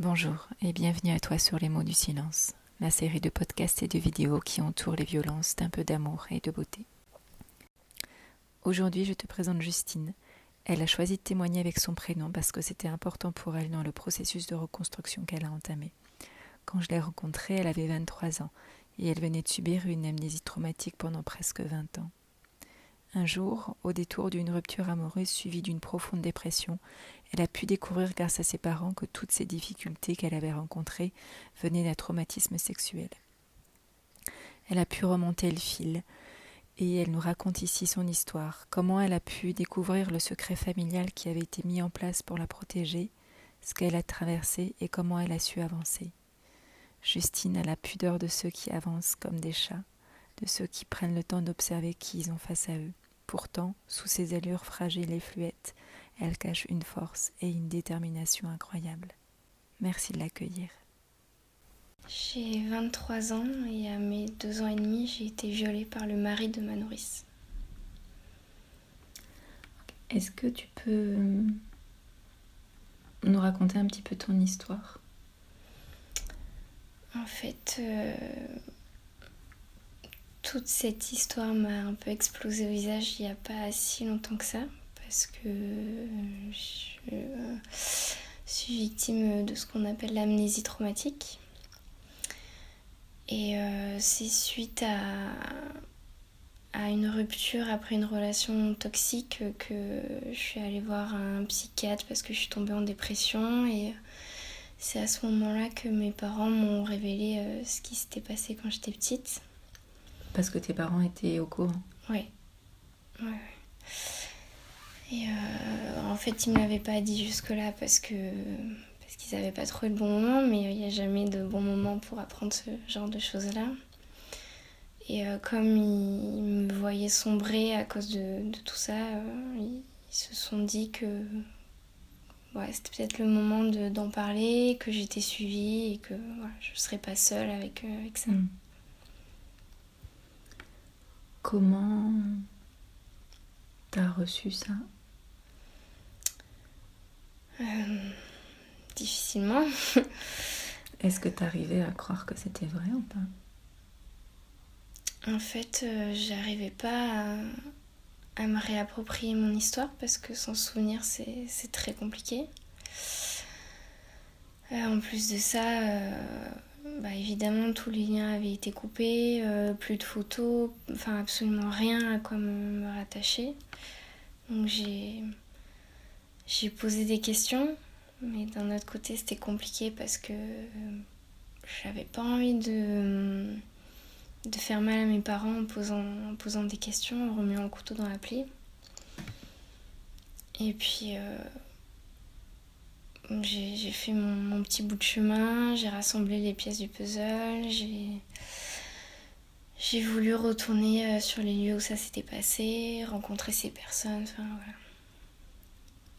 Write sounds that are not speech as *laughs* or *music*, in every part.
Bonjour et bienvenue à toi sur les mots du silence, la série de podcasts et de vidéos qui entourent les violences d'un peu d'amour et de beauté. Aujourd'hui, je te présente Justine. Elle a choisi de témoigner avec son prénom parce que c'était important pour elle dans le processus de reconstruction qu'elle a entamé. Quand je l'ai rencontrée, elle avait 23 ans et elle venait de subir une amnésie traumatique pendant presque 20 ans. Un jour, au détour d'une rupture amoureuse suivie d'une profonde dépression, elle a pu découvrir grâce à ses parents que toutes ces difficultés qu'elle avait rencontrées venaient d'un traumatisme sexuel. Elle a pu remonter le fil, et elle nous raconte ici son histoire, comment elle a pu découvrir le secret familial qui avait été mis en place pour la protéger, ce qu'elle a traversé et comment elle a su avancer. Justine a la pudeur de ceux qui avancent comme des chats, de ceux qui prennent le temps d'observer qui ils ont face à eux. Pourtant, sous ses allures fragiles et fluettes, elle cache une force et une détermination incroyables. Merci de l'accueillir. J'ai 23 ans et à mes deux ans et demi, j'ai été violée par le mari de ma nourrice. Est-ce que tu peux nous raconter un petit peu ton histoire? En fait, euh, toute cette histoire m'a un peu explosé au visage il n'y a pas si longtemps que ça parce que je suis victime de ce qu'on appelle l'amnésie traumatique. Et euh, c'est suite à, à une rupture après une relation toxique que je suis allée voir un psychiatre parce que je suis tombée en dépression et c'est à ce moment-là que mes parents m'ont révélé euh, ce qui s'était passé quand j'étais petite. Parce que tes parents étaient au courant Oui. Ouais. Et euh, en fait, ils ne me l'avaient pas dit jusque-là parce que parce qu'ils n'avaient pas trouvé le bon moment, mais il n'y a jamais de bon moment pour apprendre ce genre de choses-là. Et euh, comme ils, me voyaient sombrer à cause de, tout ça, euh, ils, se sont dit que ouais, c'était peut-être le moment d'en parler, que j'étais suivie et que je ne serais pas seule avec, avec ça. Hmm. Comment t'as reçu ça? Euh, difficilement. *laughs* Est-ce que tu arrivais à croire que c'était vrai ou pas? En fait, euh, j'arrivais pas à, me réapproprier mon histoire parce que sans souvenir, c'est très compliqué. Euh, en plus de ça, bah, évidemment, tous les liens avaient été coupés, plus de photos, enfin absolument rien à quoi me rattacher. Donc j'ai j'ai posé des questions, mais d'un autre côté, c'était compliqué parce que euh, j'avais pas envie de, de faire mal à mes parents en posant, posant des questions, en remuant le couteau dans la plaie. Et puis, euh, j'ai fait mon, petit bout de chemin, j'ai rassemblé les pièces du puzzle, j'ai voulu retourner euh, sur les lieux où ça s'était passé, rencontrer ces personnes, enfin voilà.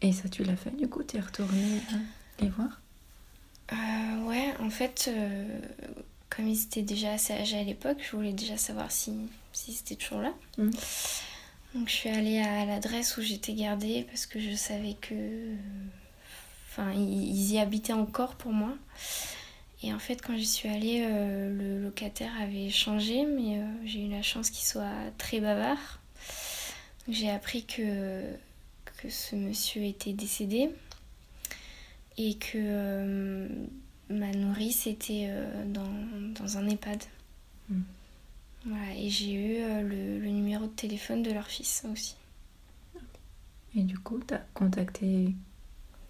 Et ça, tu l'as fait du coup Tu es retournée les voir? Euh, Ouais, en fait, euh, comme ils étaient déjà assez âgés à l'époque, je voulais déjà savoir si, si c'était toujours là. Mm. Donc je suis allée à l'adresse où j'étais gardée parce que je savais que. Enfin, ils y habitaient encore pour moi. Et en fait, quand j'y suis allée, euh, le locataire avait changé, mais j'ai eu la chance qu'il soit très bavard. J'ai appris que que ce monsieur était décédé et que euh, ma nourrice était euh, dans, un EHPAD. Hmm. Voilà, et j'ai eu euh, le, numéro de téléphone de leur fils aussi. Et du coup, tu as contacté.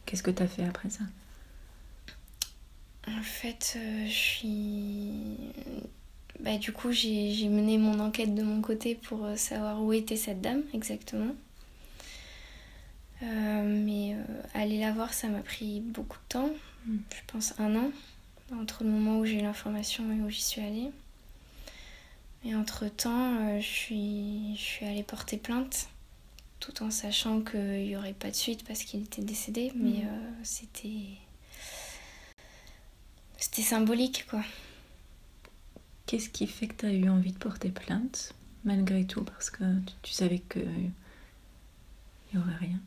Qu'est-ce que tu as fait après ça? En fait, je suis. Bah, du coup, j'ai mené mon enquête de mon côté pour savoir où était cette dame exactement. Euh, mais euh, aller la voir, ça m'a pris beaucoup de temps, mm. je pense un an, entre le moment où j'ai eu l'information et où j'y suis allée. Et entre-temps, euh, je, suis, je suis allée porter plainte, tout en sachant qu'il n'y aurait pas de suite parce qu'il était décédé, mm. mais c'était... C'était symbolique, quoi. Qu'est-ce qui fait que tu as eu envie de porter plainte, malgré tout, parce que tu, savais qu'il n'y aurait rien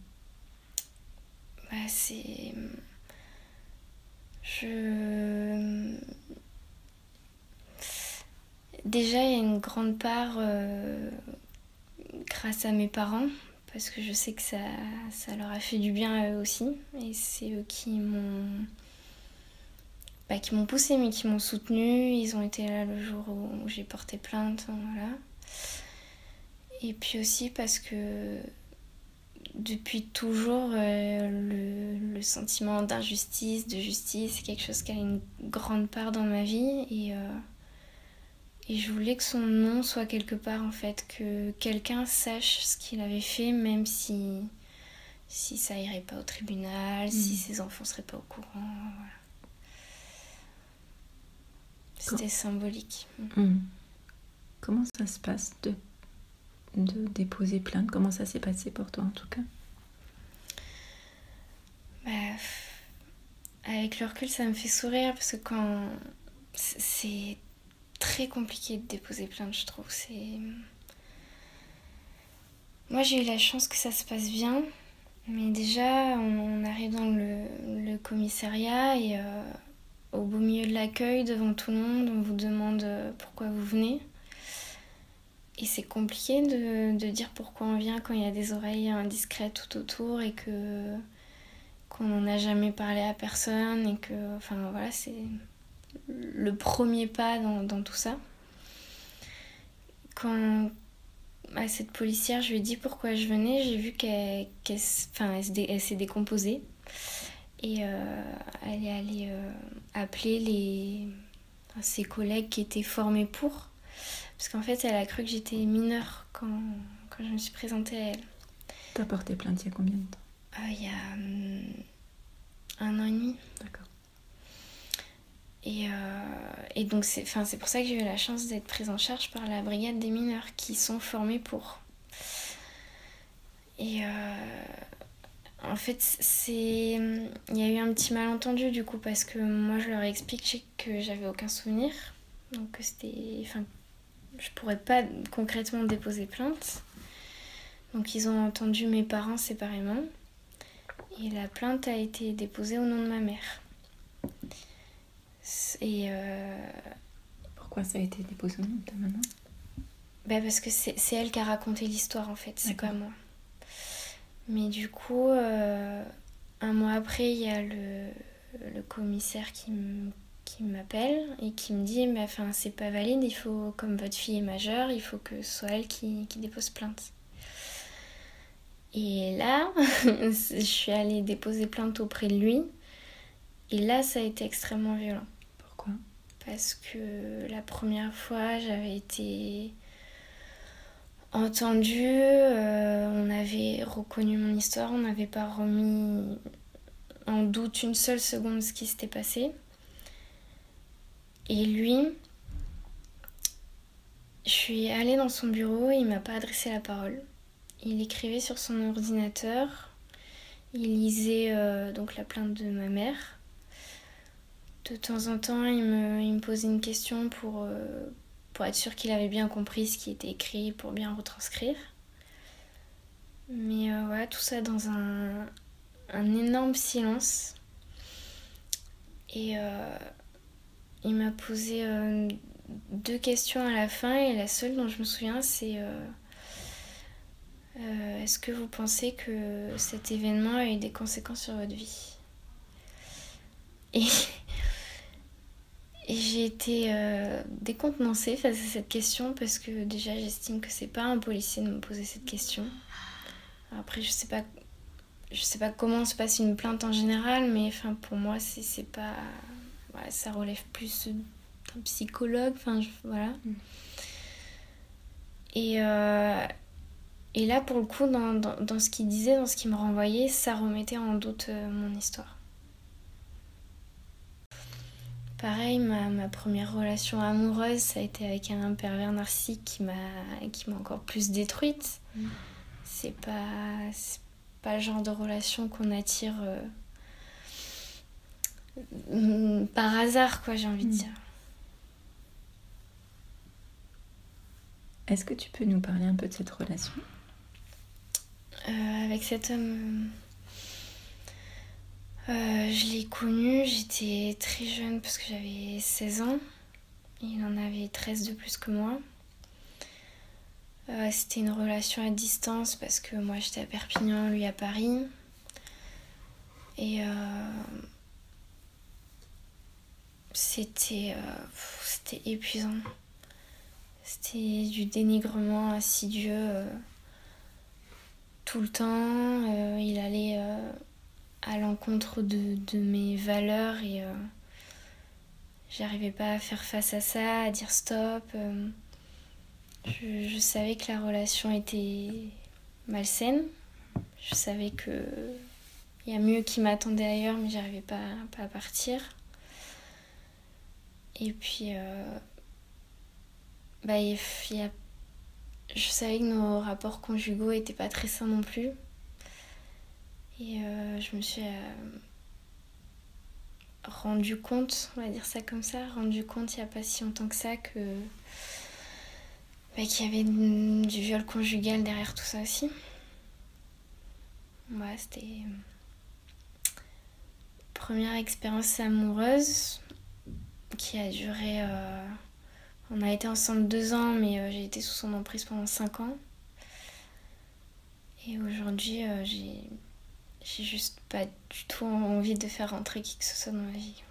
c'est. Je. Déjà, il y a une grande part euh, grâce à mes parents, parce que je sais que ça, ça leur a fait du bien à eux aussi. Et c'est eux qui m'ont. Bah, qui m'ont poussé, mais qui m'ont soutenu. Ils ont été là le jour où j'ai porté plainte. Voilà. Et puis aussi parce que depuis toujours, euh, le, sentiment d'injustice, de justice, c'est quelque chose qui a une grande part dans ma vie. Et, euh, et je voulais que son nom soit quelque part, en fait, que quelqu'un sache ce qu'il avait fait, même si, si ça irait pas au tribunal, si mm. ses enfants seraient pas au courant. C'était symbolique. Mm. Comment ça se passe de de déposer plainte Comment ça s'est passé pour toi en tout cas? Bah, Avec le recul, ça me fait sourire parce que quand c'est très compliqué de déposer plainte, je trouve. C'est moi j'ai eu la chance que ça se passe bien, mais déjà on, arrive dans le, commissariat et euh, au beau milieu de l'accueil, devant tout le monde, on vous demande euh, pourquoi vous venez. Et c'est compliqué de, de, dire pourquoi on vient quand il y a des oreilles indiscrètes tout autour et que qu'on n'en a jamais parlé à personne et que enfin voilà c'est le premier pas dans, dans tout ça. Quand à cette policière je lui ai dit pourquoi je venais, j'ai vu qu'elle s'est décomposée et euh, elle est allée euh, appeler les, ses collègues qui étaient formés pour parce qu'en fait, elle a cru que j'étais mineure quand, quand je me suis présentée à elle. T'as porté plainte il y a combien de temps? Euh, Il y a hum, un an et demi. D'accord. Et, euh, et donc, c'est pour ça que j'ai eu la chance d'être prise en charge par la brigade des mineurs qui sont formés pour. Et euh, en fait, c'est il y a eu un petit malentendu du coup parce que moi je leur ai expliqué que j'avais aucun souvenir. Donc c'était enfin je pourrais pas concrètement déposer plainte. Donc ils ont entendu mes parents séparément. Et la plainte a été déposée au nom de ma mère. Et euh, Pourquoi ça a été déposé au nom de ta maman? Bah Parce que c'est elle qui a raconté l'histoire en fait, c'est pas moi. Mais du coup, euh, un mois après, il y a le, le commissaire qui me qui m'appelle et qui me dit mais enfin c'est pas valide, il faut comme votre fille est majeure, il faut que ce soit elle qui, qui dépose plainte. Et là, *laughs* je suis allée déposer plainte auprès de lui. Et là, ça a été extrêmement violent. Pourquoi? Parce que la première fois, j'avais été entendue, euh, on avait reconnu mon histoire, on n'avait pas remis en doute une seule seconde ce qui s'était passé. Et lui, je suis allée dans son bureau, il m'a pas adressé la parole. Il écrivait sur son ordinateur, il lisait euh, donc la plainte de ma mère. De temps en temps, il me, posait une question pour, euh, pour être sûr qu'il avait bien compris ce qui était écrit, pour bien retranscrire. Mais euh, voilà, tout ça dans un, un énorme silence. Et il m'a posé euh, deux questions à la fin et la seule dont je me souviens c'est euh, euh, est-ce que vous pensez que cet événement a eu des conséquences sur votre vie? Et, j'ai été décontenancée face à cette question parce que déjà j'estime que c'est pas un policier de me poser cette question. Après je sais pas je sais pas comment se passe une plainte en général mais enfin pour moi c'est pas ça relève plus d'un psychologue, enfin voilà. Mm. Et, euh, et là, pour le coup, dans, dans, dans ce qu'il disait, dans ce qu'il me renvoyait, ça remettait en doute euh, mon histoire. Pareil, ma, ma, première relation amoureuse, ça a été avec un pervers narcissique qui m'a encore plus détruite. Mm. C'est pas, pas le genre de relation qu'on attire euh, par hasard, quoi, j'ai envie de mm. dire. Est-ce que tu peux nous parler un peu de cette relation? Euh, Avec cet homme. Je l'ai connu, j'étais très jeune parce que j'avais 16 ans. Il en avait 13 de plus que moi. C'était une relation à distance parce que moi j'étais à Perpignan, lui à Paris. Et c'était c'était épuisant. C'était du dénigrement assidieux euh, tout le temps. Euh, il allait euh, à l'encontre de, mes valeurs et j'arrivais pas à faire face à ça, à dire stop. Je, savais que la relation était malsaine. Je savais que il y a mieux qui m'attendait ailleurs, mais j'arrivais pas, pas à partir. Et puis, bah, il y a... je savais que nos rapports conjugaux étaient pas très sains non plus. Et euh, je me suis euh, rendu compte, on va dire ça comme ça, rendu compte il n'y a pas si longtemps que ça que bah, qu'il y avait du viol conjugal derrière tout ça aussi. Ouais, c'était première expérience amoureuse qui a duré euh, on a été ensemble deux ans, mais euh, j'ai été sous son emprise pendant cinq ans. Et aujourd'hui, euh, j'ai, j'ai juste pas du tout envie de faire rentrer qui que ce soit dans ma vie.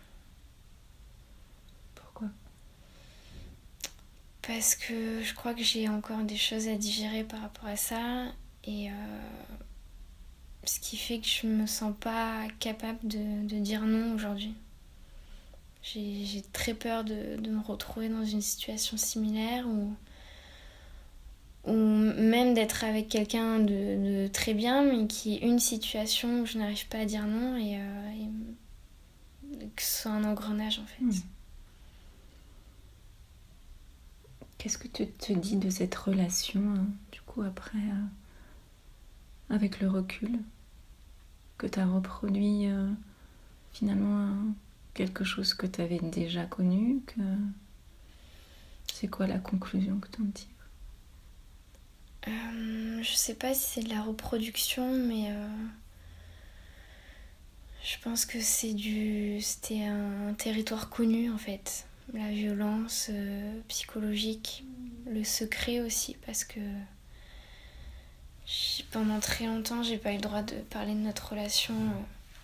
Pourquoi? Parce que je crois que j'ai encore des choses à digérer par rapport à ça. Et euh, ce qui fait que je me sens pas capable de dire non aujourd'hui. J'ai très peur de, de, me retrouver dans une situation similaire ou, ou même d'être avec quelqu'un de, de, très bien, mais qui est une situation où je n'arrive pas à dire non et, euh, que ce soit un engrenage en fait. Hmm. Qu'est-ce que tu te dis de cette relation, hein, du coup, après, euh, avec le recul, que tu as reproduit euh, finalement quelque chose que tu avais déjà connu que... C'est quoi la conclusion que tu en tires? Euh, Je sais pas si c'est de la reproduction, mais euh, je pense que c'est du, c'était un territoire connu en fait. La violence euh, psychologique, le secret aussi, parce que pendant très longtemps, j'ai pas eu le droit de parler de notre relation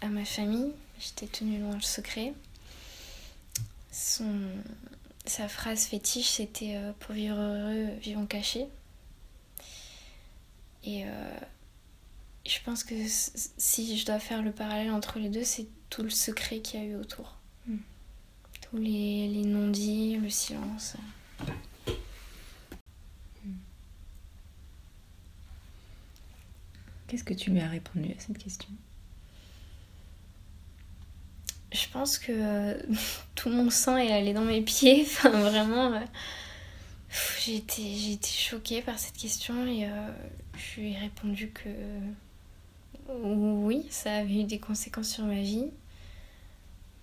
à ma famille. J'étais tenue loin le secret. Son, sa phrase fétiche, c'était euh, pour vivre heureux, vivons cachés. Et euh, je pense que si je dois faire le parallèle entre les deux, c'est tout le secret qu'il y a eu autour. Hmm. Tous les, les non-dits, le silence. Qu'est-ce que tu lui as répondu à cette question? Je pense que euh, *laughs* tout mon sang est allé dans mes pieds. *laughs* Enfin, vraiment, euh, j'ai été, choquée par cette question et euh, je lui ai répondu que oui, ça avait eu des conséquences sur ma vie.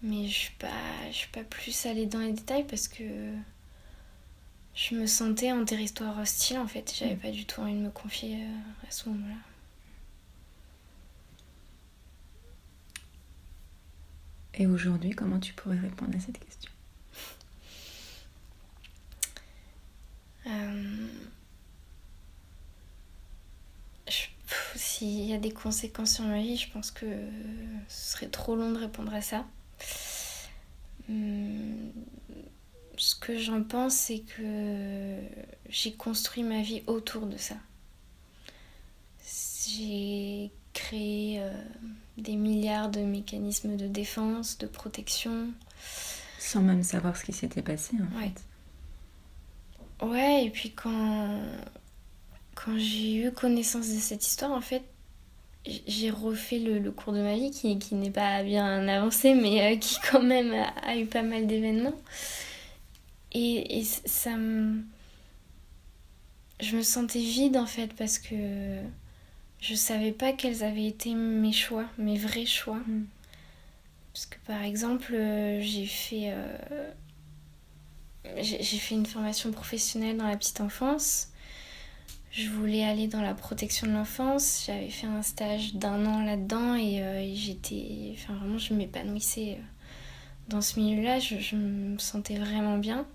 Mais je ne suis, pas, plus allée dans les détails parce que je me sentais en territoire hostile en fait. J'avais mm. pas du tout envie de me confier à ce moment-là. Et aujourd'hui, comment tu pourrais répondre à cette question euh... S'il y a des conséquences sur ma vie, je pense que ce serait trop long de répondre à ça. Hum, ce que j'en pense, c'est que j'ai construit ma vie autour de ça. J'ai créé euh, des milliards de mécanismes de défense, de protection. Sans même savoir ce qui s'était passé en ouais. fait. Ouais, et puis quand, quand j'ai eu connaissance de cette histoire, en fait, j'ai refait le, cours de ma vie qui, qui n'est pas bien avancé, mais euh, qui quand même a, eu pas mal d'événements. Et, et ça me... Je me sentais vide en fait parce que je savais pas quels avaient été mes choix, mes vrais choix. Mm. Parce que par exemple, euh, j'ai fait, euh, j'ai fait une formation professionnelle dans la petite enfance. je voulais aller dans la protection de l'enfance. J'avais fait un stage d'un an là-dedans et euh, j'étais. Enfin, vraiment, je m'épanouissais dans ce milieu-là. Je, me sentais vraiment bien.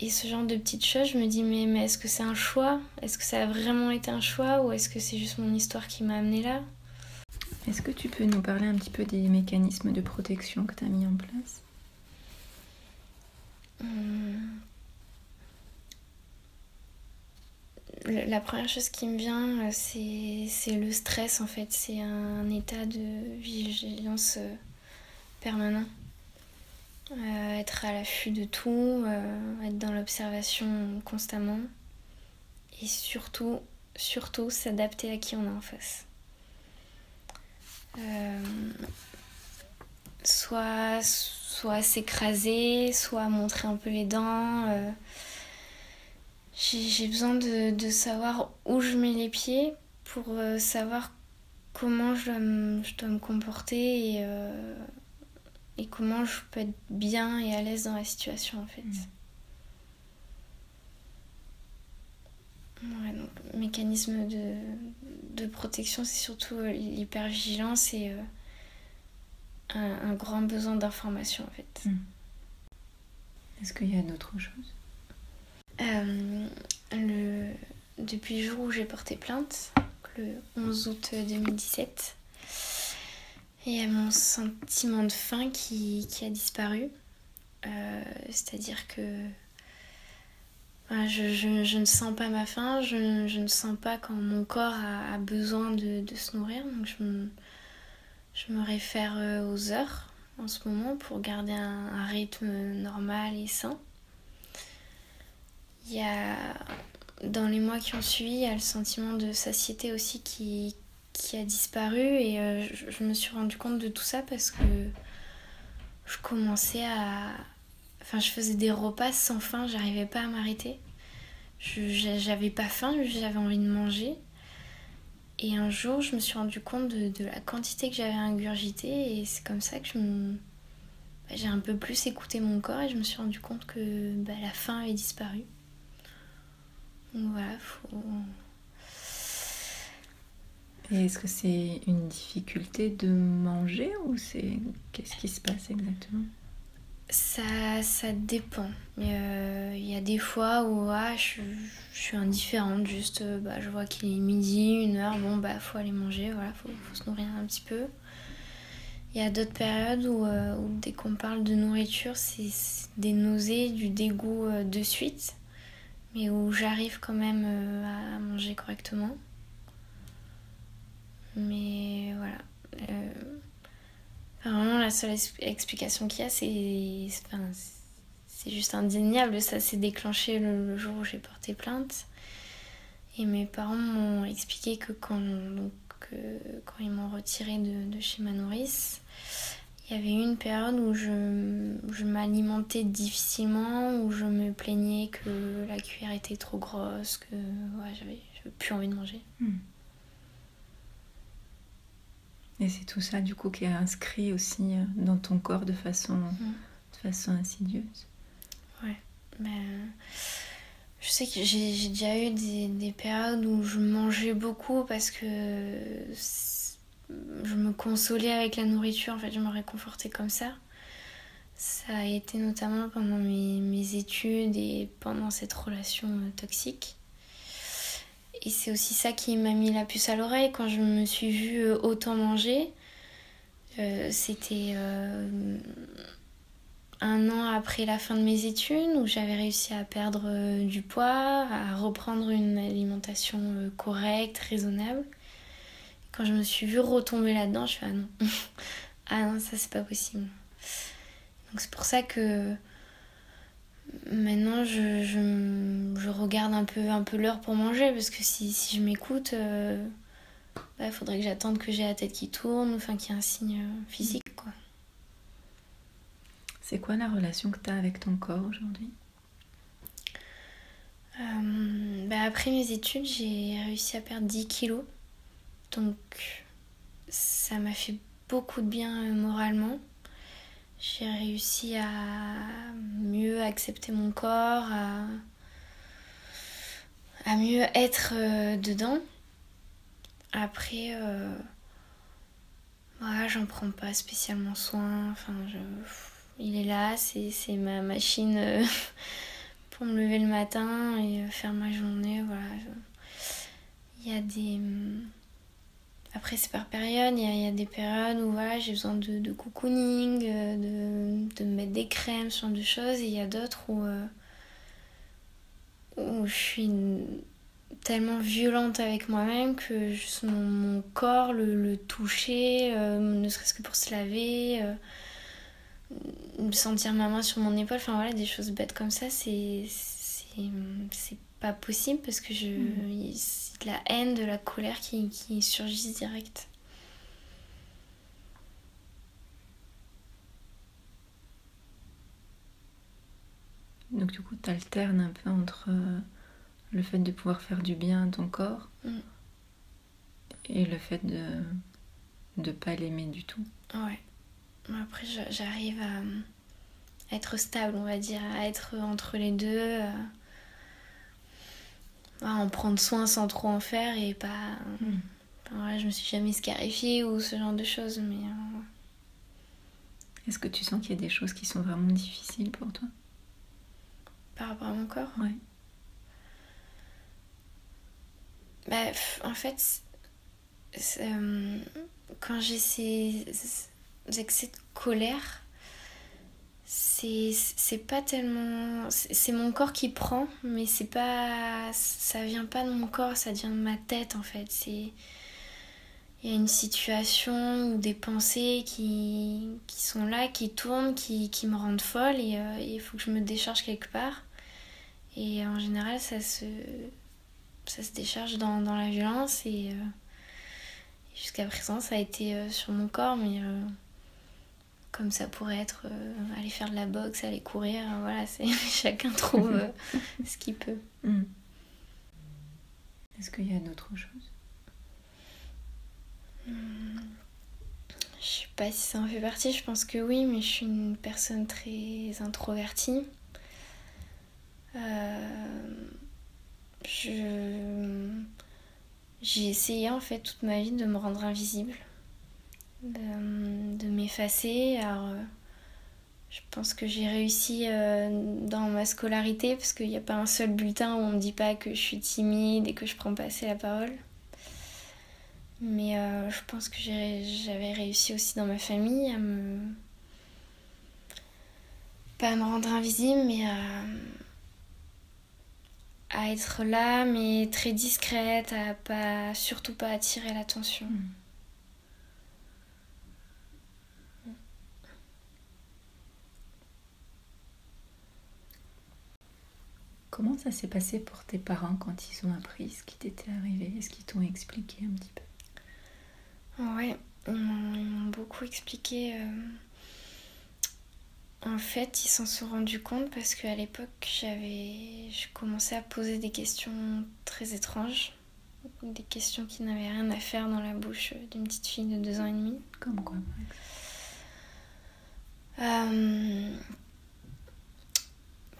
Et ce genre de petites choses, je me dis, mais, mais est-ce que c'est un choix? Est-ce que ça a vraiment été un choix? Ou est-ce que c'est juste mon histoire qui m'a amené là? Est-ce que tu peux nous parler un petit peu des mécanismes de protection que tu as mis en place? Hum, la première chose qui me vient, euh, c'est le stress en fait. C'est un état de vigilance euh, permanent. Euh, être à l'affût de tout, être dans l'observation constamment. Et surtout, surtout s'adapter à qui on est en face. soit soit s'écraser, soit montrer un peu les dents j'ai besoin de, savoir où je mets les pieds pour euh, savoir comment je dois, me, comporter et, euh, et, comment je peux être bien et à l'aise dans la situation en fait. Ouais, donc, mécanisme de, de protection, c'est surtout euh, l'hypervigilance et un, un, grand besoin d'information en fait. Mm. Est-ce qu'il y a d'autres choses? Euh, le... Depuis le jour où j'ai porté plainte, le 11 août 2017, y a mon sentiment de faim qui, qui a disparu. Euh, c'est-à-dire que je, je, ne sens pas ma faim, je, je, ne sens pas quand mon corps a, besoin de, de, se nourrir. Donc je me, je me réfère euh, aux heures en ce moment pour garder un, un rythme normal et sain. Il y a, dans les mois qui ont suivi, il y a le sentiment de satiété aussi qui, qui a disparu et euh, je, me suis rendu compte de tout ça parce que je commençais à... Enfin, je faisais des repas sans faim, j'arrivais pas à m'arrêter. J'avais pas faim, j'avais envie de manger. Et un jour, je me suis rendu compte de, la quantité que j'avais ingurgité et c'est comme ça que bah, j'ai un peu plus écouté mon corps et je me suis rendu compte que bah, la faim avait disparu. Voilà, faut... Et est-ce que c'est une difficulté de manger ou c'est qu'est-ce qui se passe exactement? Ça, ça dépend. Euh, il y a des fois où ah, je, suis indifférente, juste euh, bah, je vois qu'il est midi, une heure, bon bah faut aller manger, voilà, faut, se nourrir un petit peu. Il y a d'autres périodes où, euh, dès qu'on parle de nourriture, c'est des nausées, du dégoût de suite mais où j'arrive quand même à manger correctement. Mais voilà. Euh, la seule explication qu'il y a, c'est. Juste indéniable. Ça s'est déclenché le, jour où j'ai porté plainte. Et mes parents m'ont expliqué que quand, donc, quand ils m'ont retiré de, chez ma nourrice, il y avait eu une période où je, m'alimentais difficilement, où je me plaignais que la cuillère était trop grosse, que j'avais plus envie de manger. Hmm. Et c'est tout ça du coup qui est inscrit aussi euh, dans ton corps de façon, hmm. de façon insidieuse. Ouais. Ben, je sais que j'ai déjà eu des, des, périodes où je mangeais beaucoup parce que je me consolais avec la nourriture, en fait, je me réconfortais comme ça. Ça a été notamment pendant mes, mes études et pendant cette relation euh, toxique. Et c'est aussi ça qui m'a mis la puce à l'oreille quand je me suis vue euh, autant manger. Euh, C'était euh, un an après la fin de mes études où j'avais réussi à perdre du poids, à reprendre une alimentation correcte, raisonnable. Quand je me suis vue retomber là-dedans, je fais ah non. *laughs* ah non, ça c'est pas possible. Donc c'est pour ça que maintenant je, je, je, regarde un peu, un peu l'heure pour manger parce que si, si je m'écoute, il euh, bah, faudrait que j'attende que j'ai la tête qui tourne, enfin qu'il y ait un signe euh, physique. quoi. C'est quoi la relation que tu as avec ton corps aujourd'hui? Euh, bah Après mes études, j'ai réussi à perdre 10 kilos. Donc ça m'a fait beaucoup de bien moralement. J'ai réussi à mieux accepter mon corps, à, à mieux être dedans. Après, voilà, j'en prends pas spécialement soin. Enfin, je... il est là, c'est ma machine *laughs* pour me lever le matin et faire ma journée. Voilà. Il y a des. Après, c'est par période. Il y, a, des périodes où voilà, j'ai besoin de, de cocooning, de, de, mettre des crèmes, ce genre de choses. Et il y a d'autres où, où je suis tellement violente avec moi-même que mon, corps, le, toucher, euh, ne serait-ce que pour se laver, euh, sentir ma main sur mon épaule, enfin voilà, des choses bêtes comme ça, c'est pas possible parce que je mm. c'est de la haine, de la colère qui, qui surgissent direct. Donc du coup, tu alternes un peu entre euh, le fait de pouvoir faire du bien à ton corps mm. et le fait de ne pas l'aimer du tout. Ouais. Après, j'arrive à être stable, on va dire, à être entre les deux, à en prendre soin sans trop en faire et pas. Mm. Enfin, je me suis jamais scarifiée ou ce genre de choses, mais. Euh, Est-ce que tu sens qu'il y a des choses qui sont vraiment difficiles pour toi? Par rapport à mon corps? Ouais. Bah, en fait, euh, quand j'ai ces, excès de colère, c'est pas tellement. C'est mon corps qui prend, mais c'est pas. Ça vient pas de mon corps, ça vient de ma tête en fait. C'est. Il y a une situation ou des pensées qui, qui sont là, qui tournent, qui, qui me rendent folle et euh, il faut que je me décharge quelque part. Et en général, ça se, ça se décharge dans, dans la violence et euh, jusqu'à présent ça a été euh, sur mon corps mais comme ça pourrait être aller faire de la boxe, aller courir, voilà, c'est *laughs* chacun trouve *laughs* ce qu'il peut. Hmm. Est-ce qu'il y a d'autres choses? Hmm. Je sais pas si ça en fait partie, je pense que oui, mais je suis une personne très introvertie. Euh, je j'ai essayé en fait toute ma vie de me rendre invisible, de, m'effacer. Alors, euh, je pense que j'ai réussi euh, dans ma scolarité parce qu'il n'y a pas un seul bulletin où on me dit pas que je suis timide et que je prends pas assez la parole. Mais euh, je pense que j'avais réussi aussi dans ma famille à me. pas à me rendre invisible, mais à être là mais très discrète, à pas surtout pas attirer l'attention. Hmm. Comment ça s'est passé pour tes parents quand ils ont appris ce qui t'était arrivé? Est-ce qu'ils t'ont expliqué un petit peu? Ouais, ils m'ont beaucoup expliqué. Euh, en fait, ils s'en sont rendus compte parce qu'à l'époque, j'avais, je commençais à poser des questions très étranges, des questions qui n'avaient rien à faire dans la bouche d'une petite fille de deux ans et demi. Comme quoi euh,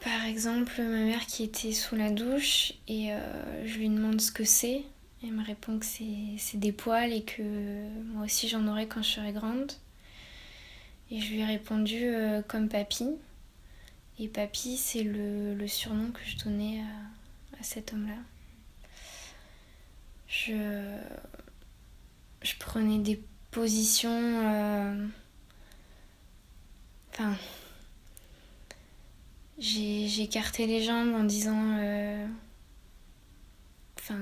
Par exemple, ma mère qui était sous la douche et euh, je lui demande ce que c'est. Elle me répond que c'est des poils et que moi aussi j'en aurai quand je serai grande. Et je lui ai répondu euh, comme Papy. Et Papy, c'est le, surnom que je donnais à, cet homme-là. Je, je prenais des positions. Euh, enfin. J'écartais les jambes en disant. Euh, enfin,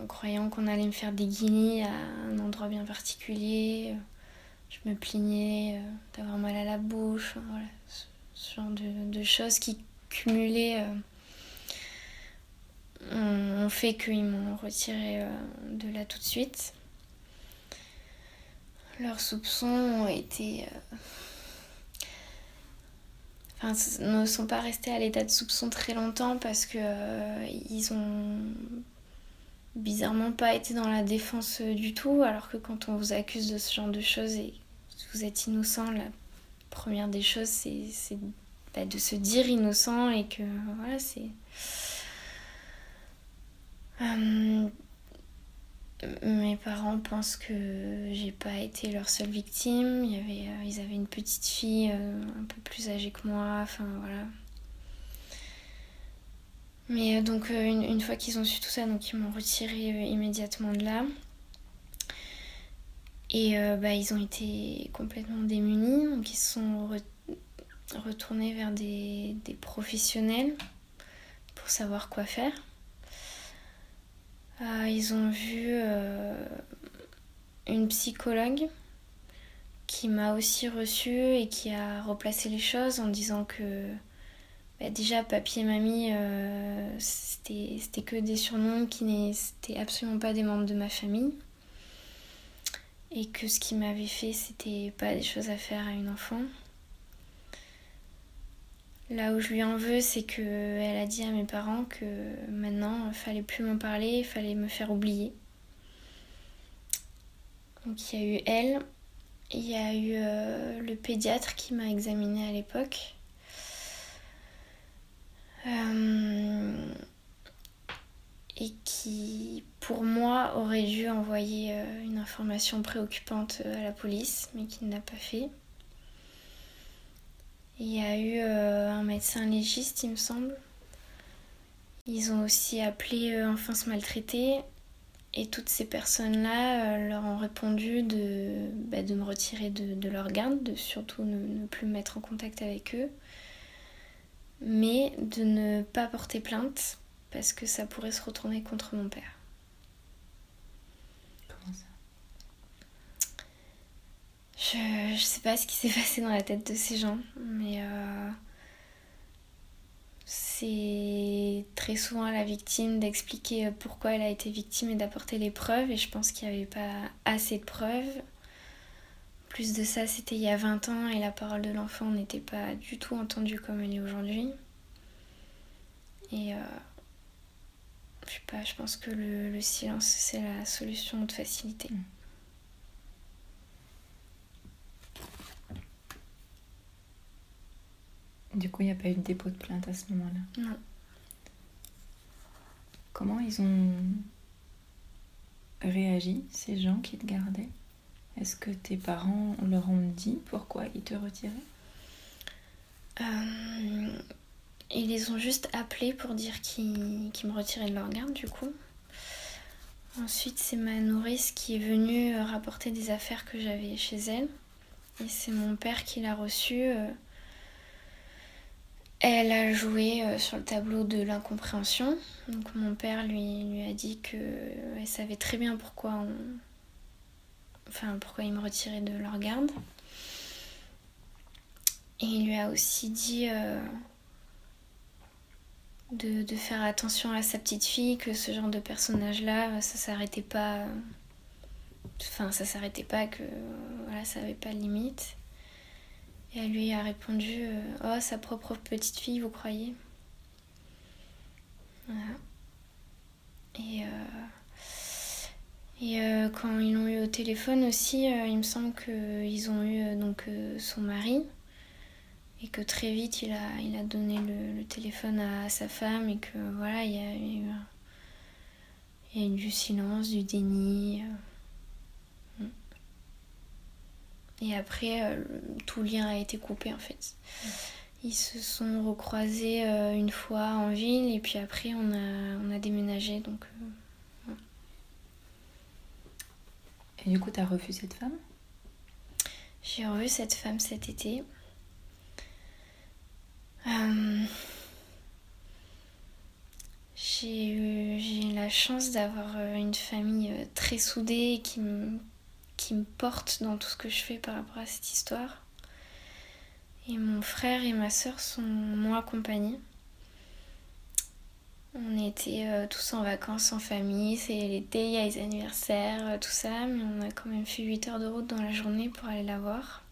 en croyant qu'on allait me faire des guinées à un endroit bien particulier je me plaignais euh, d'avoir mal à la bouche, voilà, ce, genre de, choses qui cumulées euh, ont, fait qu'ils m'ont retiré euh, de là tout de suite. Leurs soupçons ont été. Enfin, ne sont pas restés à l'état de soupçon très longtemps parce que ils ont bizarrement pas été dans la défense euh, du tout, alors que quand on vous accuse de ce genre de choses et que vous êtes innocent, la première des choses, c'est bah, de se dire innocent et que voilà, c'est. Euh, mes parents pensent que j'ai pas été leur seule victime. Euh, ils avaient une petite fille euh, un peu plus âgée que moi. Enfin voilà. Mais donc une, fois qu'ils ont su tout ça, donc ils m'ont retiré immédiatement de là. Et bah, ils ont été complètement démunis, donc ils se sont retournés vers des professionnels pour savoir quoi faire. Euh, ils ont vu euh, une psychologue qui m'a aussi reçue et qui a replacé les choses en disant que bah, déjà papy et mamie euh, c'était que des surnoms qui n'étaient absolument pas des membres de ma famille. Et que ce qui m'avait fait c'était pas des choses à faire à une enfant Là où je lui en veux, c'est qu'elle a dit à mes parents que maintenant, il fallait plus m'en parler, il fallait me faire oublier. Donc il y a eu elle, il y a eu euh, le pédiatre qui m'a examinée à l'époque. Euh, et qui, pour moi, aurait dû envoyer euh, une information préoccupante à la police, mais qui ne l'a pas fait. Il y a eu euh, un médecin légiste, il me semble. Ils ont aussi appelé euh, Enfance maltraitée. Et toutes ces personnes-là euh, leur ont répondu de, bah, me retirer de, leur garde, de surtout ne, plus me mettre en contact avec eux. Mais de ne pas porter plainte parce que ça pourrait se retourner contre mon père. Je, je sais pas ce qui s'est *laughs* passé dans la tête de ces gens, mais euh, c'est très souvent à la victime d'expliquer pourquoi elle a été victime et d'apporter les preuves, et je pense qu'il n'y avait pas assez de preuves. Plus de ça, c'était il y a 20 ans et la parole de l'enfant n'était pas du tout entendue comme elle est aujourd'hui. Et euh, je sais pas, je pense que le, le silence, c'est la solution de facilité. Mm. Du coup, il n'y a pas eu de dépôt de plainte à ce moment-là Non. Comment ils ont réagi, ces gens qui te gardaient? Est-ce que tes parents leur ont dit pourquoi ils te retiraient? Euh, Ils les ont juste appelés pour dire qu'ils me retiraient de leur garde, du coup. Ensuite, c'est ma nourrice qui est venue rapporter des affaires que j'avais chez elle. Et c'est mon père qui l'a reçue. Euh, elle a joué euh, sur le tableau de l'incompréhension. Donc mon père lui, a dit que elle savait très bien pourquoi enfin pourquoi il me retirait de leur garde. Et il lui a aussi dit euh, de, faire attention à sa petite fille, que ce genre de personnage-là, ça s'arrêtait pas. Enfin, ça s'arrêtait pas, que voilà, ça avait pas de limite. Et elle lui a répondu euh, Oh, sa propre petite fille, vous croyez? Voilà. Et, euh, et euh, quand ils l'ont eu au téléphone aussi, il me semble qu'ils ont eu donc son mari et que très vite il a, il a donné le, téléphone à, sa femme et que voilà, il y a eu, il y a eu du silence, du déni. Et après, euh, tout lien a été coupé en fait. Ils se sont recroisés euh, une fois en ville et puis après on a, on a déménagé. Donc, euh, Et du coup, tu as revu cette femme? J'ai revu cette femme cet été. J'ai eu la chance d'avoir une famille très soudée qui me qui me porte dans tout ce que je fais par rapport à cette histoire. Et mon frère et ma soeur m'ont accompagnée. On était euh, tous en vacances en famille, c'est l'été, il y a les anniversaires, euh, tout ça, mais on a quand même fait 8 heures de route dans la journée pour aller la voir.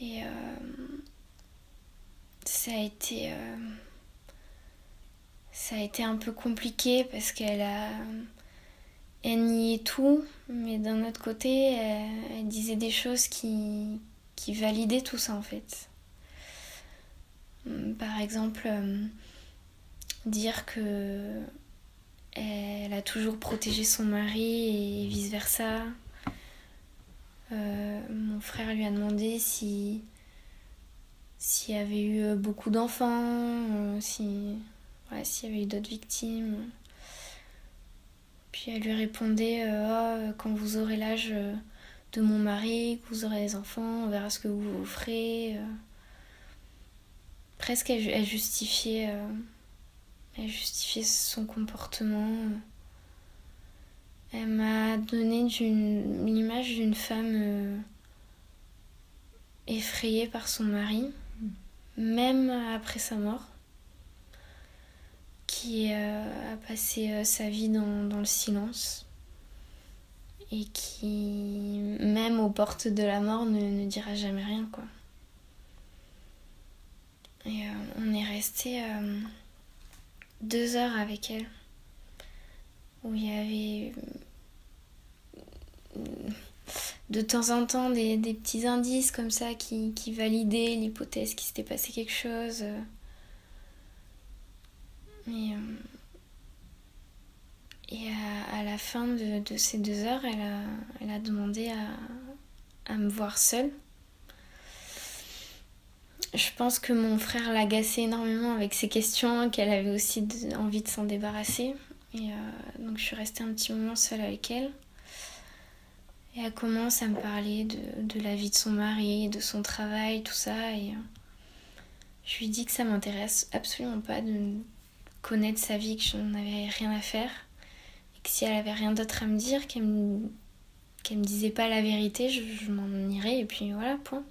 Et euh, ça a été. ça a été un peu compliqué parce qu'elle a elle niait tout, mais d'un autre côté, elle, disait des choses qui, qui validaient tout ça en fait. Hum, par exemple, hum, dire que elle a toujours protégé son mari et vice versa. Euh, mon frère lui a demandé si s'il y avait eu beaucoup d'enfants, si s'il y avait eu d'autres victimes. Puis elle lui répondait oh, quand vous aurez l'âge de mon mari, que vous aurez des enfants, on verra ce que vous, vous ferez. Presque elle, justifiait elle justifiait son comportement. Elle m'a donné l'image d'une femme euh, effrayée par son mari, même après sa mort, qui euh, a passé euh, sa vie dans, le silence et qui, même aux portes de la mort, ne, ne dira jamais rien. quoi. Et on est resté deux heures avec elle où il y avait euh, de temps en temps des, petits indices comme ça qui, validaient l'hypothèse qu'il s'était passé quelque chose. Euh, et à, la fin de, ces deux heures, elle a, elle a demandé à, à me voir seule je pense que mon frère l'agaçait énormément avec ses questions, qu'elle avait aussi envie de s'en débarrasser. Et euh, donc je suis restée un petit moment seule avec elle. Et elle commence à me parler de, la vie de son mari, de son travail, tout ça. Et euh, je lui dis que ça m'intéresse absolument pas de connaître sa vie, que je n'en avais rien à faire. Et que si elle avait rien d'autre à me dire, qu'elle me, me disait pas la vérité, je, m'en irais. Et puis voilà, point.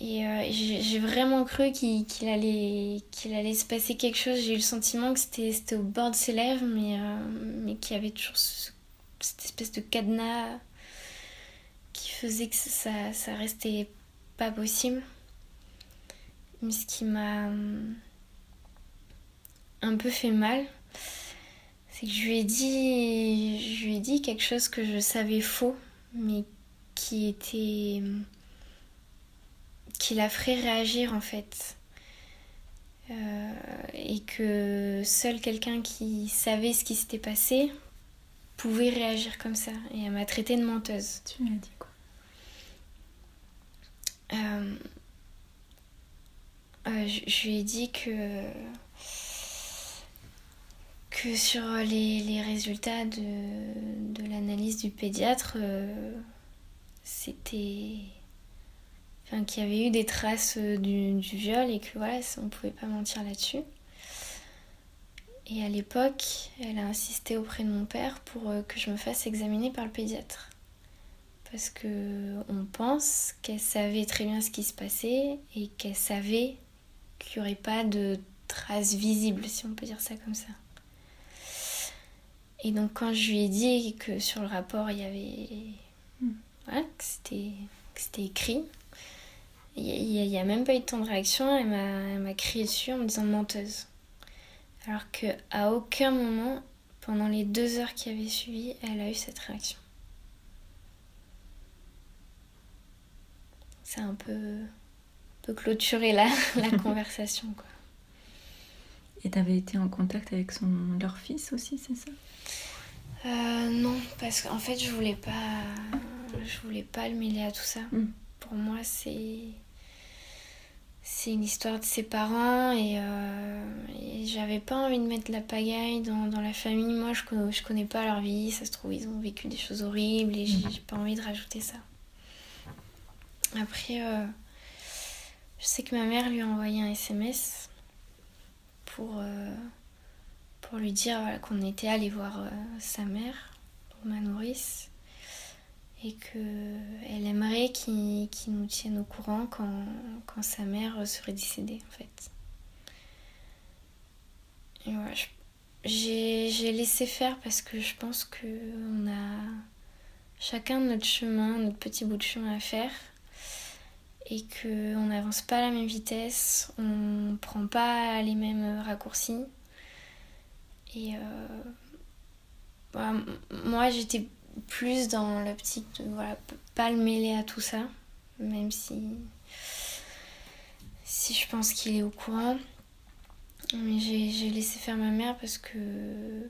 Et euh, j'ai vraiment cru qu'il allait, allait se passer quelque chose. J'ai eu le sentiment que c'était au bord de ses lèvres, mais, euh, mais qu'il y avait toujours cette espèce de cadenas qui faisait que ça, ça restait pas possible. Mais ce qui m'a un peu fait mal, c'est que je lui ai dit, je lui ai dit quelque chose que je savais faux, mais qui était qui la ferait réagir en fait. Euh, et que seul quelqu'un qui savait ce qui s'était passé pouvait réagir comme ça. Et elle m'a traité de menteuse. Tu m'as dit quoi? Euh, euh, je, lui ai dit que que sur les, les résultats de, de l'analyse du pédiatre, c'était enfin, qu'il y avait eu des traces euh, du, viol et que voilà, on ne pouvait pas mentir là-dessus. Et à l'époque, elle a insisté auprès de mon père pour euh, que je me fasse examiner par le pédiatre. Parce que on pense qu'elle savait très bien ce qui se passait et qu'elle savait qu'il n'y aurait pas de traces visibles, si on peut dire ça comme ça. Et donc quand je lui ai dit que sur le rapport il y avait... Hmm. Voilà, que c'était écrit, il n'y a, même pas eu de temps de réaction. Elle m'a crié dessus en me disant menteuse. Alors qu'à aucun moment, pendant les deux heures qui avaient suivi, elle a eu cette réaction. C'est un peu, peu clôturé la, *laughs* la conversation. Quoi. Et t'avais été en contact avec son, leur fils aussi, c'est ça? Euh, Non, parce qu'en fait, je voulais pas, je voulais pas le mêler à tout ça. Hmm. Pour moi, c'est c'est une histoire de ses parents euh, et, j'avais pas envie de mettre la pagaille dans, dans la famille. Moi, je connais, je connais pas leur vie, ça se trouve, ils ont vécu des choses horribles et j'ai pas envie de rajouter ça. Après, euh, je sais que ma mère lui a envoyé un SMS pour, euh, pour lui dire qu'on était allé voir sa mère, pour ma nourrice et qu'elle aimerait qu'il nous tienne au courant quand, quand, sa mère serait décédée en fait. J'ai laissé faire parce que je pense qu'on a chacun notre chemin, notre petit bout de chemin à faire et qu'on n'avance pas à la même vitesse, on ne prend pas les mêmes raccourcis. Et euh, bah, moi j'étais plus dans l'optique de voilà, pas le mêler à tout ça, même si, si je pense qu'il est au courant. Mais j'ai laissé faire ma mère parce que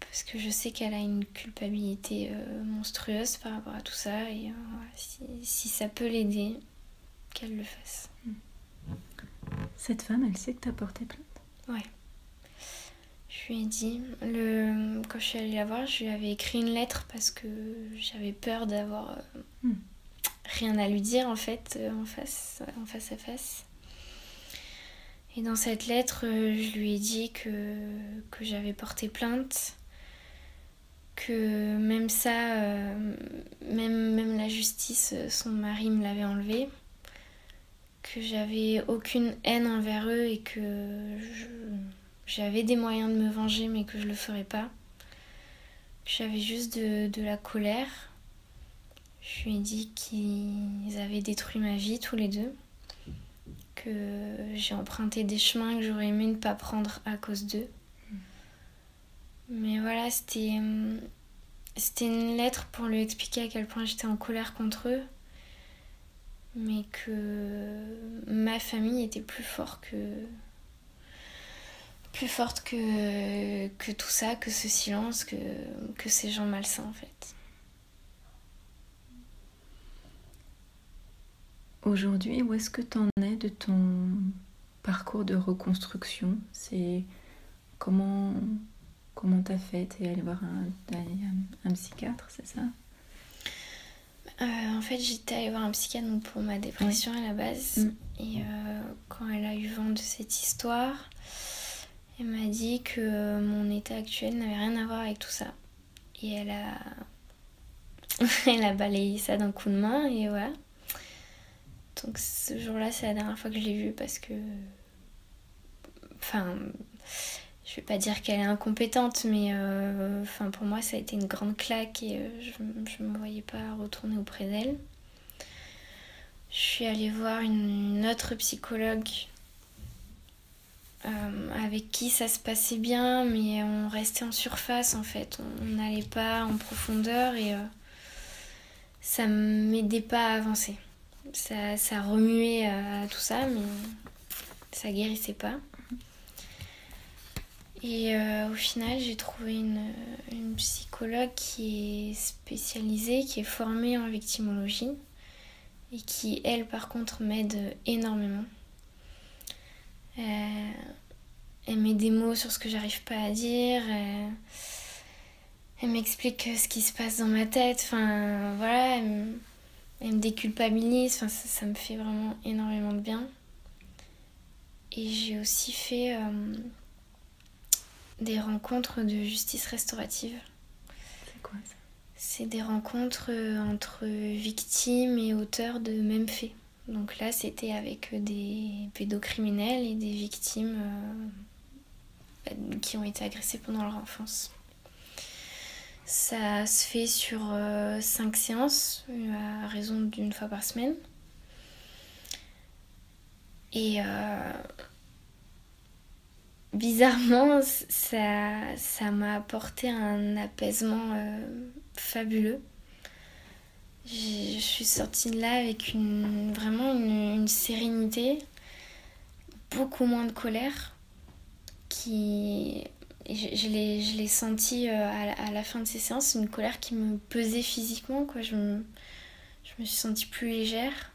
parce que je sais qu'elle a une culpabilité euh, monstrueuse par rapport à tout ça et euh, si, si, ça peut l'aider, qu'elle le fasse. Cette femme, elle sait que t'as porté plainte? Ouais. Je lui ai dit, le, quand je suis allée la voir, je lui avais écrit une lettre parce que j'avais peur d'avoir euh, hmm. rien à lui dire en fait en face, en face à face. Et dans cette lettre, je lui ai dit que, que j'avais porté plainte que même ça, euh, même, même la justice, euh, son mari me l'avait enlevé, que j'avais aucune haine envers eux et que j'avais des moyens de me venger mais que je le ferais pas. J'avais juste de, la colère. Je lui ai dit qu'ils avaient détruit ma vie tous les deux, que j'ai emprunté des chemins que j'aurais aimé ne pas prendre à cause d'eux mais voilà, c'était, c'était une lettre pour lui expliquer à quel point j'étais en colère contre eux. Mais que ma famille était plus forte que. Plus forte que, que tout ça, que ce silence, que, que ces gens malsains en fait. Aujourd'hui, où est-ce que tu en es de ton parcours de reconstruction? C'est comment Comment t'as fait? T'es allée voir un, un, psychiatre, c'est ça? Euh, En fait, j'étais allée voir un psychiatre pour ma dépression à la base. Mm. Et euh, quand elle a eu vent de cette histoire, elle m'a dit que mon état actuel n'avait rien à voir avec tout ça. Et elle a, *laughs* elle a balayé ça d'un coup de main et voilà. Donc ce jour-là, c'est la dernière fois que je l'ai vue parce que. Enfin, je vais pas dire qu'elle est incompétente, mais euh, enfin pour moi ça a été une grande claque et euh, je ne me voyais pas retourner auprès d'elle. Je suis allée voir une, autre psychologue euh, avec qui ça se passait bien, mais on restait en surface en fait, on n'allait pas en profondeur et ça m'aidait pas à avancer. Ça, ça remuait tout ça, mais ça guérissait pas. Et euh, au final, j'ai trouvé une, une, psychologue qui est spécialisée, qui est formée en victimologie et qui, elle, par contre, m'aide énormément. Euh, elle met des mots sur ce que j'arrive pas à dire. Euh, elle, m'explique ce qui se passe dans ma tête. Enfin, voilà, elle, me, déculpabilise. Enfin, ça, ça, me fait vraiment énormément de bien. Et j'ai aussi fait des rencontres de justice restaurative. C'est quoi ça? C'est des rencontres euh, entre victimes et auteurs de mêmes faits. Donc là, c'était avec des pédocriminels et des victimes euh, qui ont été agressées pendant leur enfance. Ça se fait sur euh, cinq séances, à raison d'une fois par semaine. Et bizarrement, ça, m'a apporté un apaisement euh, fabuleux. Je suis sortie de là avec une, vraiment une, sérénité, beaucoup moins de colère, qui, je, l'ai senti euh, à, la fin de ces séances, une colère qui me pesait physiquement, quoi. Je me, je me suis sentie plus légère.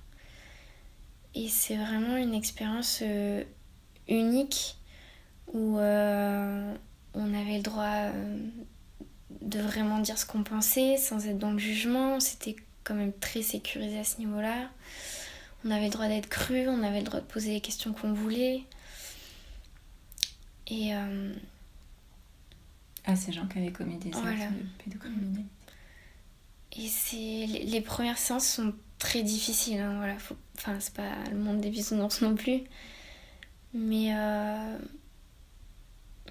Et c'est vraiment une expérience euh, unique où euh, on avait le droit de vraiment dire ce qu'on pensait sans être dans le jugement. C'était quand même très sécurisé à ce niveau-là. On avait le droit d'être cru, on avait le droit de poser les questions qu'on voulait. Et. Euh, ah, ces gens qui avaient commis des actes pédocriminels. Et c'est les premières séances sont très difficiles. Hein, voilà, Enfin, c'est pas le monde des bisounours non plus. Mais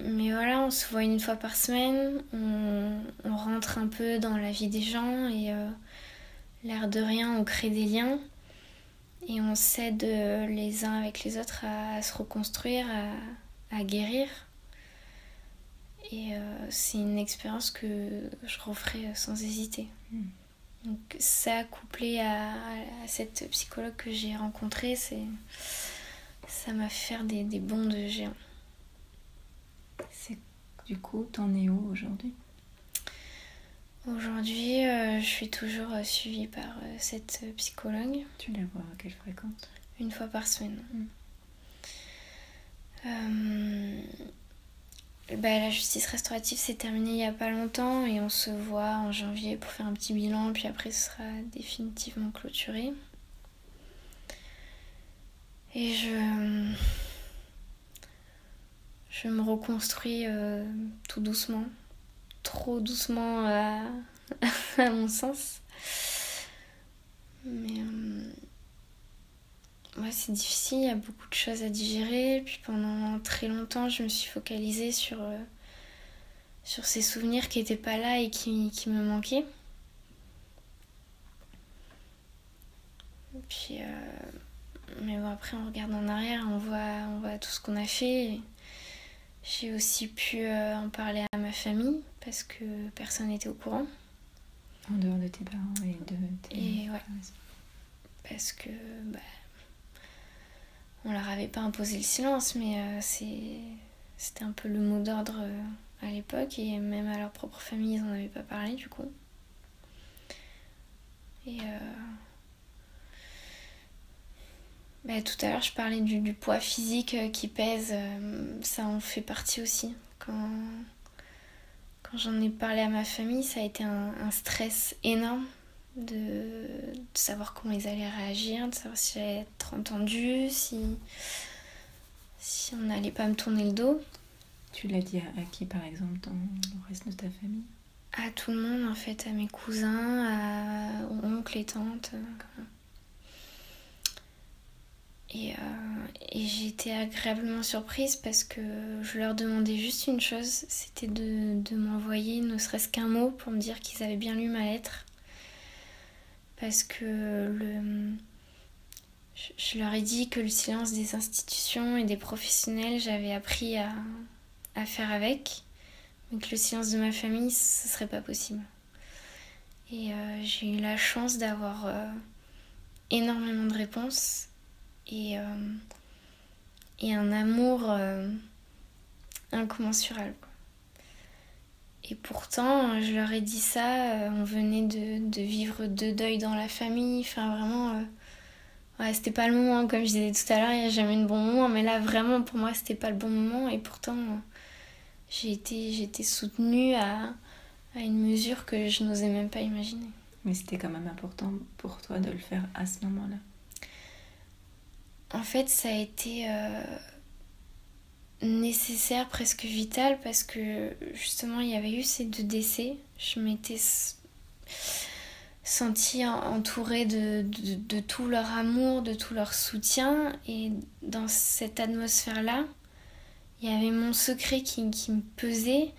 mais voilà, on se voit une fois par semaine, on, rentre un peu dans la vie des gens et euh, l'air de rien, on crée des liens et on s'aide euh, les uns avec les autres à, se reconstruire, à, guérir. Et euh, c'est une expérience que je referai sans hésiter. Hmm. Donc ça, couplé à, cette psychologue que j'ai rencontrée, ça m'a fait faire des, des bons de géant. C'est du coup, t'en es où aujourd'hui? Aujourd'hui, euh, je suis toujours euh, suivie par euh, cette psychologue. Tu la vois à quelle fréquence Une fois par semaine. Mm. Bah, la justice restaurative s'est terminée il n'y a pas longtemps et on se voit en janvier pour faire un petit bilan, puis après ce sera définitivement clôturé. Et je, je me reconstruis tout doucement trop doucement *laughs* à, mon sens. Mais euh, ouais, c'est difficile, il y a beaucoup de choses à digérer. Puis pendant très longtemps, je me suis focalisée sur, euh, sur ces souvenirs qui n'étaient pas là et qui, me manquaient. Puis, euh, mais bon, après, on regarde en arrière, on on voit tout ce qu'on a fait. J'ai aussi pu en parler à ma famille parce que personne n'était au courant. En dehors de tes parents et de tes... Et ouais. Parce que bah, on leur avait pas imposé le silence, mais euh, c'était un peu le mot d'ordre euh, à l'époque et même à leur propre famille ils n'en avaient pas parlé du coup. Et euh, bah, tout à l'heure je parlais du, du, poids physique qui pèse, ça en fait partie aussi. Quand quand j'en ai parlé à ma famille, ça a été un, stress énorme de, savoir comment ils allaient réagir, de savoir si j'allais être entendue, si, si on n'allait pas me tourner le dos. Tu l'as dit à, qui par exemple dans le reste de ta famille? À tout le monde en fait, à mes cousins, à oncles et tantes. Et, euh, j'ai été agréablement surprise parce que je leur demandais juste une chose, c'était de, de m'envoyer ne serait-ce qu'un mot pour me dire qu'ils avaient bien lu ma lettre. Parce que le, je leur ai dit que le silence des institutions et des professionnels, j'avais appris à, à, faire avec, mais que le silence de ma famille, ce serait pas possible. Et euh, j'ai eu la chance d'avoir euh, énormément de réponses et, euh, et un amour euh, incommensurable. Et pourtant, je leur ai dit ça, euh, on venait de, vivre deux deuils dans la famille, enfin vraiment, ouais, c'était pas le moment, comme je disais tout à l'heure, il n'y a jamais de bon moment, mais là vraiment pour moi c'était pas le bon moment et pourtant j'ai été, été soutenue à, à une mesure que je n'osais même pas imaginer. Mais c'était quand même important pour toi de le faire à ce moment-là. En fait, ça a été euh, nécessaire, presque vital, parce que justement, il y avait eu ces deux décès. Je m'étais sentie entourée de, tout leur amour, de tout leur soutien. Et dans cette atmosphère-là, il y avait mon secret qui, qui, me pesait.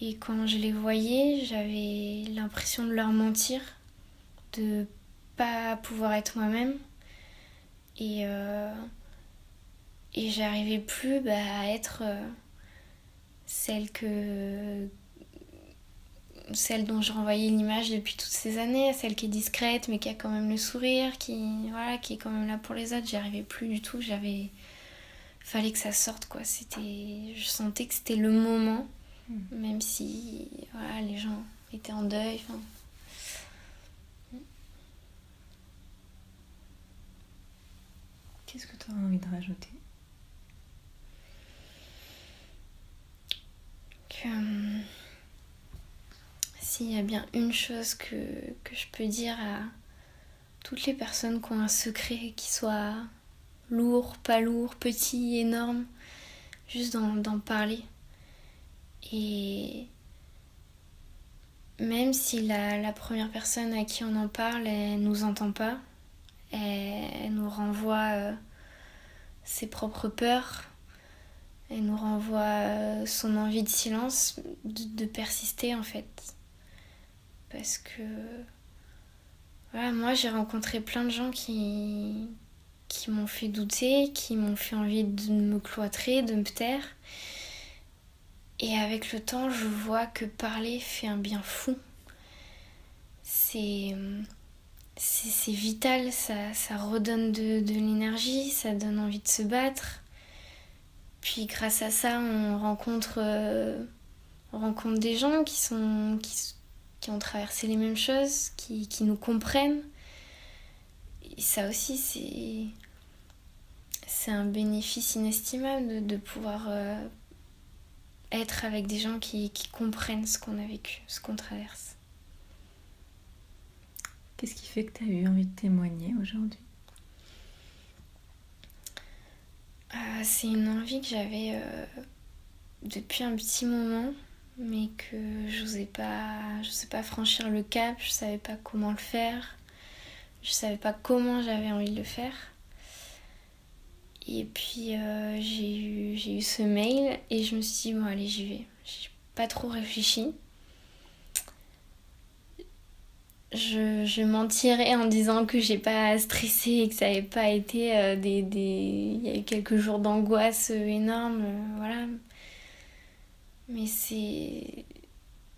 Et quand je les voyais, j'avais l'impression de leur mentir, de pas pouvoir être moi-même. Et, euh, et j'arrivais plus bah, à être euh, celle que celle dont je renvoyais l'image depuis toutes ces années, celle qui est discrète mais qui a quand même le sourire, qui voilà, qui est quand même là pour les autres. J'y arrivais plus du tout. J'avais fallait que ça sorte quoi. C'était, je sentais que c'était le moment, hmm. même si voilà, les gens étaient en deuil. Qu'est-ce que tu as envie de rajouter? Euh, s'il y a bien une chose que, que, je peux dire à toutes les personnes qui ont un secret, qui soit lourd, pas lourd, petit, énorme, juste d'en parler. Et même si la, la, première personne à qui on en parle, elle nous entend pas, elle, nous renvoie euh, ses propres peurs, elle nous renvoie euh, son envie de silence, de, persister en fait. Parce que voilà, moi j'ai rencontré plein de gens qui, qui m'ont fait douter, qui m'ont fait envie de me cloîtrer, de me taire. Et avec le temps, je vois que parler fait un bien fou. C'est c'est vital, ça, ça redonne de, de l'énergie, ça donne envie de se battre. puis grâce à ça, on rencontre, on rencontre des gens qui, sont, qui, qui, ont traversé les mêmes choses, qui, qui nous comprennent. Et ça aussi, c'est un bénéfice inestimable de, de pouvoir être avec des gens qui, qui comprennent ce qu'on a vécu, ce qu'on traverse. Qu'est-ce qui fait que tu as eu envie de témoigner aujourd'hui? Euh, C'est une envie que j'avais euh, depuis un petit moment, mais que je n'osais pas, pas franchir le cap, je ne savais pas comment le faire, je ne savais pas comment j'avais envie de le faire. Et puis euh, j'ai eu, eu ce mail et je me suis dit, bon allez j'y vais. J'ai pas trop réfléchi. Je, je, mentirais en disant que j'ai pas stressé et que ça n'avait pas été euh, des, des, Il y a eu quelques jours d'angoisse énormes, euh, voilà. Mais c'est...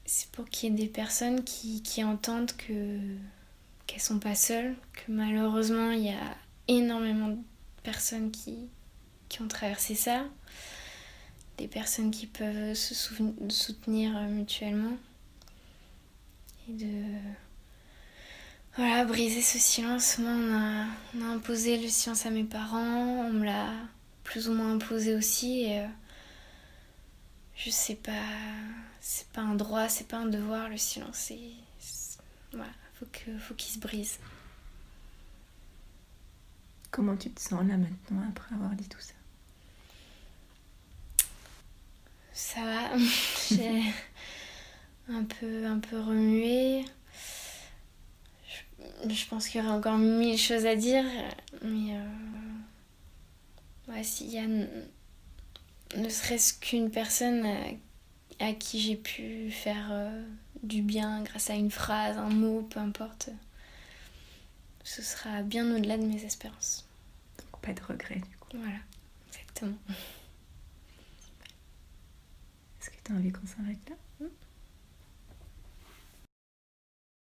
C'est pour qu'il y ait des personnes qui, qui entendent que qu'elles sont pas seules, que malheureusement il y a énormément de personnes qui, qui ont traversé ça, des personnes qui peuvent se soutenir euh, mutuellement et de voilà, briser ce silence. Moi, on a, on a imposé le silence à mes parents, on me l'a plus ou moins imposé aussi. Et, euh, je sais pas, c'est pas un droit, c'est pas un devoir le silence. voilà, faut que, faut qu'il se brise. Comment tu te sens là maintenant après avoir dit tout ça? Ça va, *laughs* j'ai un peu, un peu remué. Je, pense qu'il y aurait encore mille choses à dire, mais euh, s'il y a ne serait-ce qu'une personne à, qui j'ai pu faire euh, du bien grâce à une phrase, un mot, peu importe, ce sera bien au-delà de mes espérances pas de regret du coup. Voilà, exactement. Est-ce que tu as envie qu'on s'arrête là?